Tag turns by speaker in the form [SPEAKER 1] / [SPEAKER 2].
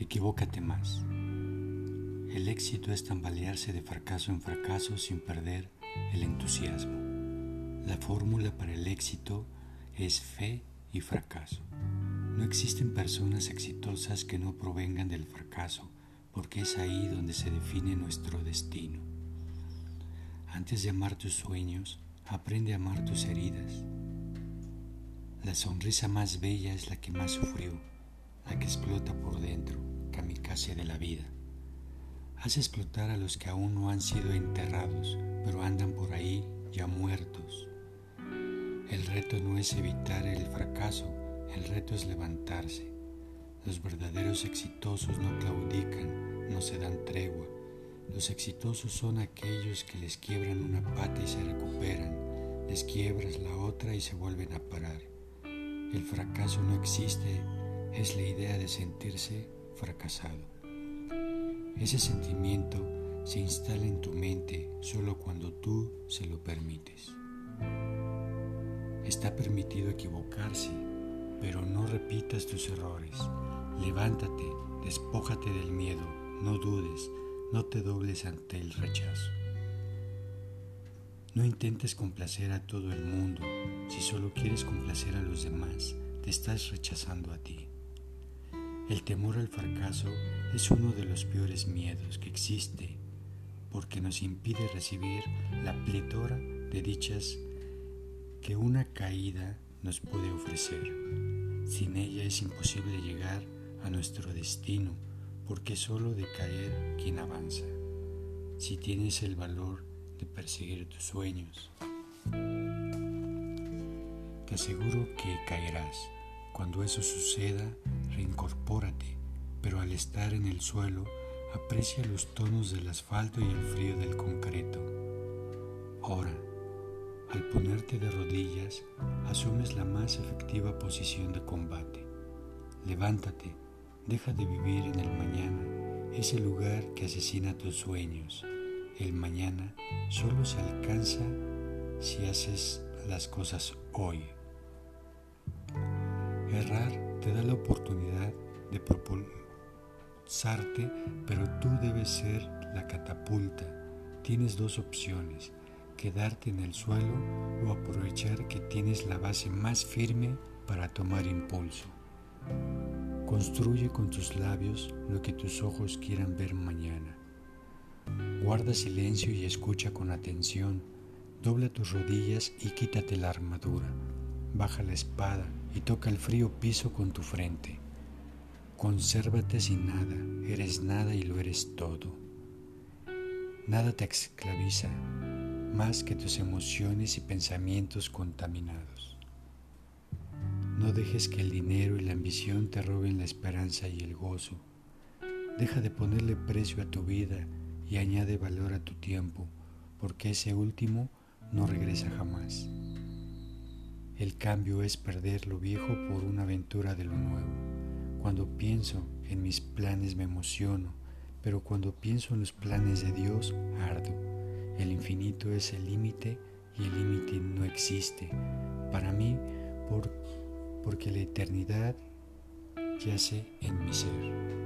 [SPEAKER 1] Equivócate más. El éxito es tambalearse de fracaso en fracaso sin perder el entusiasmo. La fórmula para el éxito es fe y fracaso. No existen personas exitosas que no provengan del fracaso, porque es ahí donde se define nuestro destino. Antes de amar tus sueños, aprende a amar tus heridas. La sonrisa más bella es la que más sufrió, la que explota por dentro, kamikaze de la vida. Haz explotar a los que aún no han sido enterrados, pero andan por ahí ya muertos. El reto no es evitar el fracaso, el reto es levantarse. Los verdaderos exitosos no claudican, no se dan tregua. Los exitosos son aquellos que les quiebran una pata y se recuperan, les quiebras la otra y se vuelven a parar. El fracaso no existe, es la idea de sentirse fracasado. Ese sentimiento se instala en tu mente solo cuando tú se lo permites. Está permitido equivocarse, pero no repitas tus errores. Levántate, despójate del miedo, no dudes, no te dobles ante el rechazo. No intentes complacer a todo el mundo. Si solo quieres complacer a los demás, te estás rechazando a ti. El temor al fracaso es uno de los peores miedos que existe porque nos impide recibir la pletora de dichas que una caída nos puede ofrecer. Sin ella es imposible llegar a nuestro destino porque solo de caer quien avanza. Si tienes el valor de perseguir tus sueños, te aseguro que caerás. Cuando eso suceda, reincorpórate, pero al estar en el suelo, aprecia los tonos del asfalto y el frío del concreto. Ahora, al ponerte de rodillas, asumes la más efectiva posición de combate. Levántate, deja de vivir en el mañana, ese lugar que asesina tus sueños. El mañana solo se alcanza si haces las cosas hoy. Errar te da la oportunidad de propulsarte, pero tú debes ser la catapulta. Tienes dos opciones, quedarte en el suelo o aprovechar que tienes la base más firme para tomar impulso. Construye con tus labios lo que tus ojos quieran ver mañana. Guarda silencio y escucha con atención. Dobla tus rodillas y quítate la armadura. Baja la espada y toca el frío piso con tu frente. Consérvate sin nada, eres nada y lo eres todo. Nada te esclaviza más que tus emociones y pensamientos contaminados. No dejes que el dinero y la ambición te roben la esperanza y el gozo. Deja de ponerle precio a tu vida y añade valor a tu tiempo, porque ese último no regresa jamás. El cambio es perder lo viejo por una aventura de lo nuevo. Cuando pienso en mis planes me emociono, pero cuando pienso en los planes de Dios ardo. El infinito es el límite y el límite no existe. Para mí, por, porque la eternidad yace en mi ser.